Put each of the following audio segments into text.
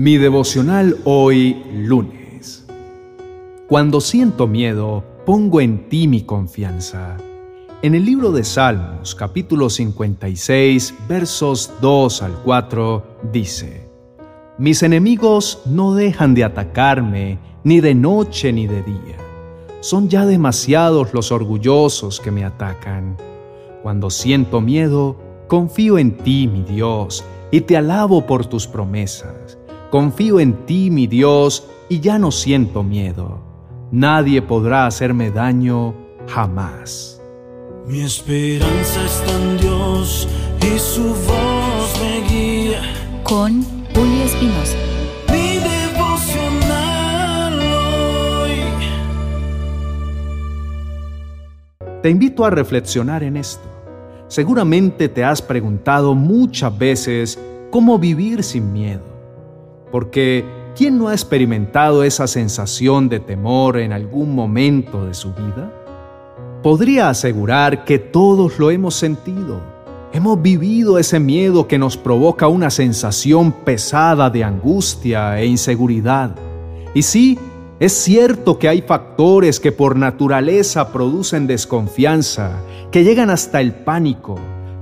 Mi devocional hoy lunes. Cuando siento miedo, pongo en ti mi confianza. En el libro de Salmos, capítulo 56, versos 2 al 4, dice, Mis enemigos no dejan de atacarme, ni de noche ni de día. Son ya demasiados los orgullosos que me atacan. Cuando siento miedo, confío en ti, mi Dios, y te alabo por tus promesas. Confío en ti, mi Dios, y ya no siento miedo. Nadie podrá hacerme daño jamás. Mi esperanza está en Dios y su voz me guía. Con Julio Espinosa. Mi devocional hoy. Te invito a reflexionar en esto. Seguramente te has preguntado muchas veces cómo vivir sin miedo. Porque ¿quién no ha experimentado esa sensación de temor en algún momento de su vida? Podría asegurar que todos lo hemos sentido. Hemos vivido ese miedo que nos provoca una sensación pesada de angustia e inseguridad. Y sí, es cierto que hay factores que por naturaleza producen desconfianza, que llegan hasta el pánico,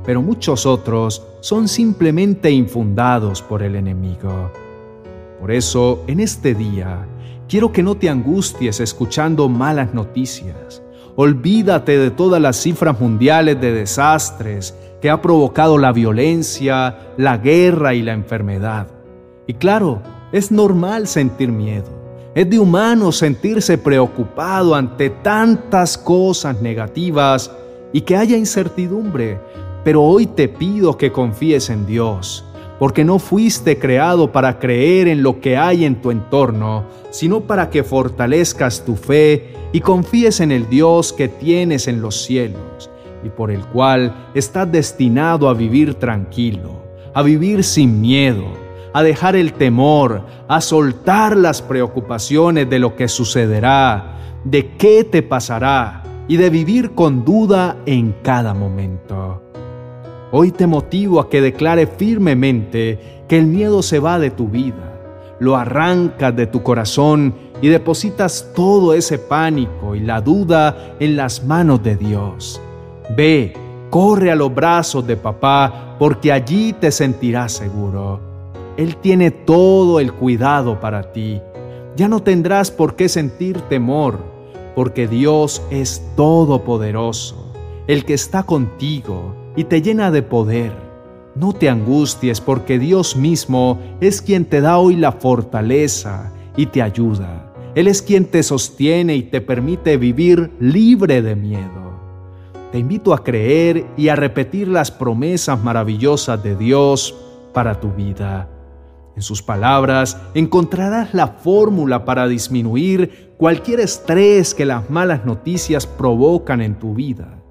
pero muchos otros son simplemente infundados por el enemigo. Por eso, en este día, quiero que no te angusties escuchando malas noticias. Olvídate de todas las cifras mundiales de desastres que ha provocado la violencia, la guerra y la enfermedad. Y claro, es normal sentir miedo. Es de humano sentirse preocupado ante tantas cosas negativas y que haya incertidumbre. Pero hoy te pido que confíes en Dios porque no fuiste creado para creer en lo que hay en tu entorno, sino para que fortalezcas tu fe y confíes en el Dios que tienes en los cielos y por el cual estás destinado a vivir tranquilo, a vivir sin miedo, a dejar el temor, a soltar las preocupaciones de lo que sucederá, de qué te pasará y de vivir con duda en cada momento. Hoy te motivo a que declare firmemente que el miedo se va de tu vida, lo arrancas de tu corazón y depositas todo ese pánico y la duda en las manos de Dios. Ve, corre a los brazos de papá porque allí te sentirás seguro. Él tiene todo el cuidado para ti. Ya no tendrás por qué sentir temor, porque Dios es todopoderoso, el que está contigo y te llena de poder. No te angusties porque Dios mismo es quien te da hoy la fortaleza y te ayuda. Él es quien te sostiene y te permite vivir libre de miedo. Te invito a creer y a repetir las promesas maravillosas de Dios para tu vida. En sus palabras encontrarás la fórmula para disminuir cualquier estrés que las malas noticias provocan en tu vida.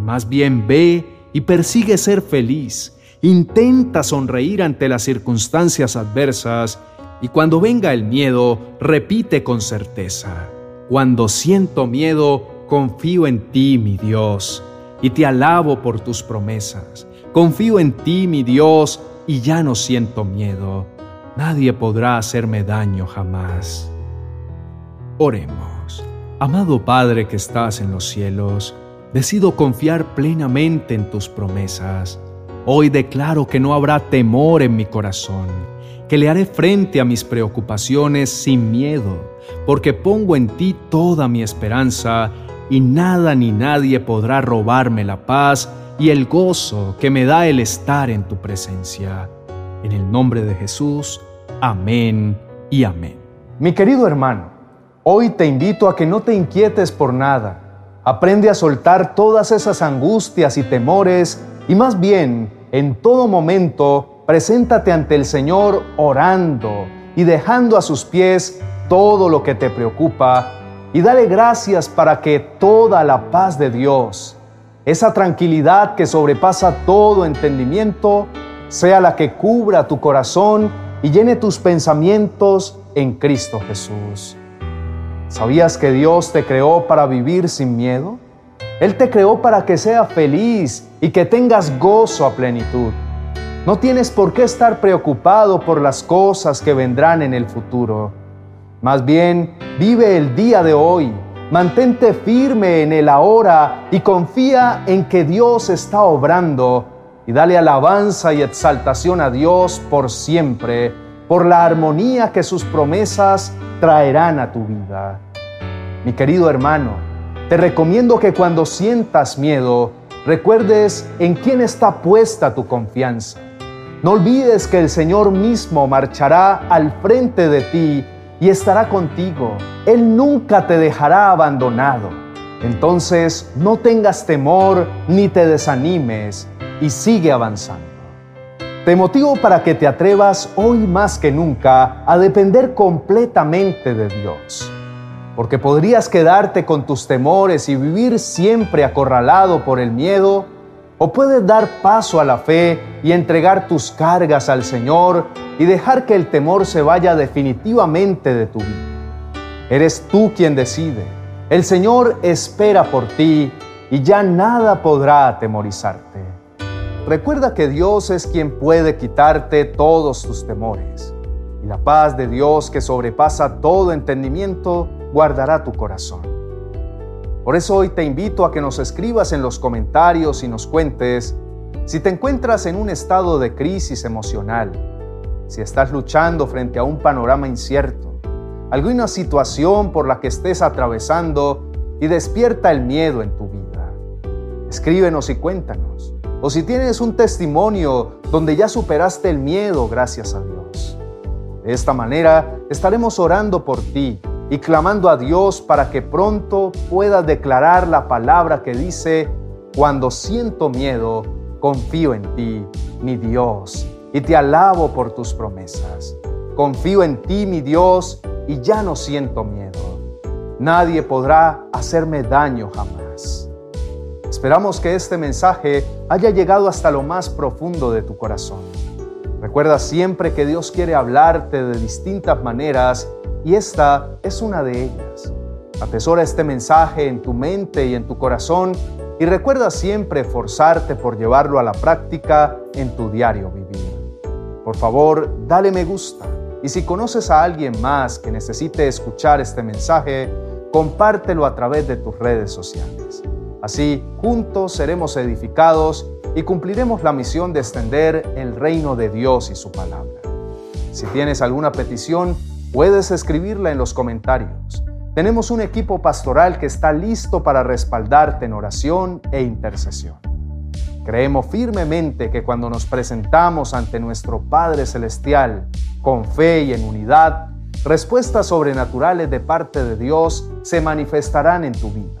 Más bien ve y persigue ser feliz. Intenta sonreír ante las circunstancias adversas y cuando venga el miedo, repite con certeza. Cuando siento miedo, confío en ti, mi Dios, y te alabo por tus promesas. Confío en ti, mi Dios, y ya no siento miedo. Nadie podrá hacerme daño jamás. Oremos. Amado Padre que estás en los cielos, Decido confiar plenamente en tus promesas. Hoy declaro que no habrá temor en mi corazón, que le haré frente a mis preocupaciones sin miedo, porque pongo en ti toda mi esperanza y nada ni nadie podrá robarme la paz y el gozo que me da el estar en tu presencia. En el nombre de Jesús, amén y amén. Mi querido hermano, hoy te invito a que no te inquietes por nada Aprende a soltar todas esas angustias y temores y más bien, en todo momento, preséntate ante el Señor orando y dejando a sus pies todo lo que te preocupa y dale gracias para que toda la paz de Dios, esa tranquilidad que sobrepasa todo entendimiento, sea la que cubra tu corazón y llene tus pensamientos en Cristo Jesús. ¿Sabías que Dios te creó para vivir sin miedo? Él te creó para que seas feliz y que tengas gozo a plenitud. No tienes por qué estar preocupado por las cosas que vendrán en el futuro. Más bien, vive el día de hoy, mantente firme en el ahora y confía en que Dios está obrando y dale alabanza y exaltación a Dios por siempre, por la armonía que sus promesas traerán a tu vida. Mi querido hermano, te recomiendo que cuando sientas miedo, recuerdes en quién está puesta tu confianza. No olvides que el Señor mismo marchará al frente de ti y estará contigo. Él nunca te dejará abandonado. Entonces no tengas temor ni te desanimes y sigue avanzando. Te motivo para que te atrevas hoy más que nunca a depender completamente de Dios porque podrías quedarte con tus temores y vivir siempre acorralado por el miedo, o puedes dar paso a la fe y entregar tus cargas al Señor y dejar que el temor se vaya definitivamente de tu vida. Eres tú quien decide. El Señor espera por ti y ya nada podrá atemorizarte. Recuerda que Dios es quien puede quitarte todos tus temores. Y la paz de Dios que sobrepasa todo entendimiento guardará tu corazón. Por eso hoy te invito a que nos escribas en los comentarios y nos cuentes si te encuentras en un estado de crisis emocional, si estás luchando frente a un panorama incierto, alguna situación por la que estés atravesando y despierta el miedo en tu vida. Escríbenos y cuéntanos. O si tienes un testimonio donde ya superaste el miedo gracias a Dios. De esta manera estaremos orando por ti y clamando a Dios para que pronto pueda declarar la palabra que dice, cuando siento miedo, confío en ti, mi Dios, y te alabo por tus promesas. Confío en ti, mi Dios, y ya no siento miedo. Nadie podrá hacerme daño jamás. Esperamos que este mensaje haya llegado hasta lo más profundo de tu corazón. Recuerda siempre que Dios quiere hablarte de distintas maneras y esta es una de ellas. Atesora este mensaje en tu mente y en tu corazón y recuerda siempre esforzarte por llevarlo a la práctica en tu diario vivir. Por favor, dale me gusta y si conoces a alguien más que necesite escuchar este mensaje, compártelo a través de tus redes sociales. Así, juntos seremos edificados y cumpliremos la misión de extender el reino de Dios y su palabra. Si tienes alguna petición, Puedes escribirla en los comentarios. Tenemos un equipo pastoral que está listo para respaldarte en oración e intercesión. Creemos firmemente que cuando nos presentamos ante nuestro Padre Celestial con fe y en unidad, respuestas sobrenaturales de parte de Dios se manifestarán en tu vida.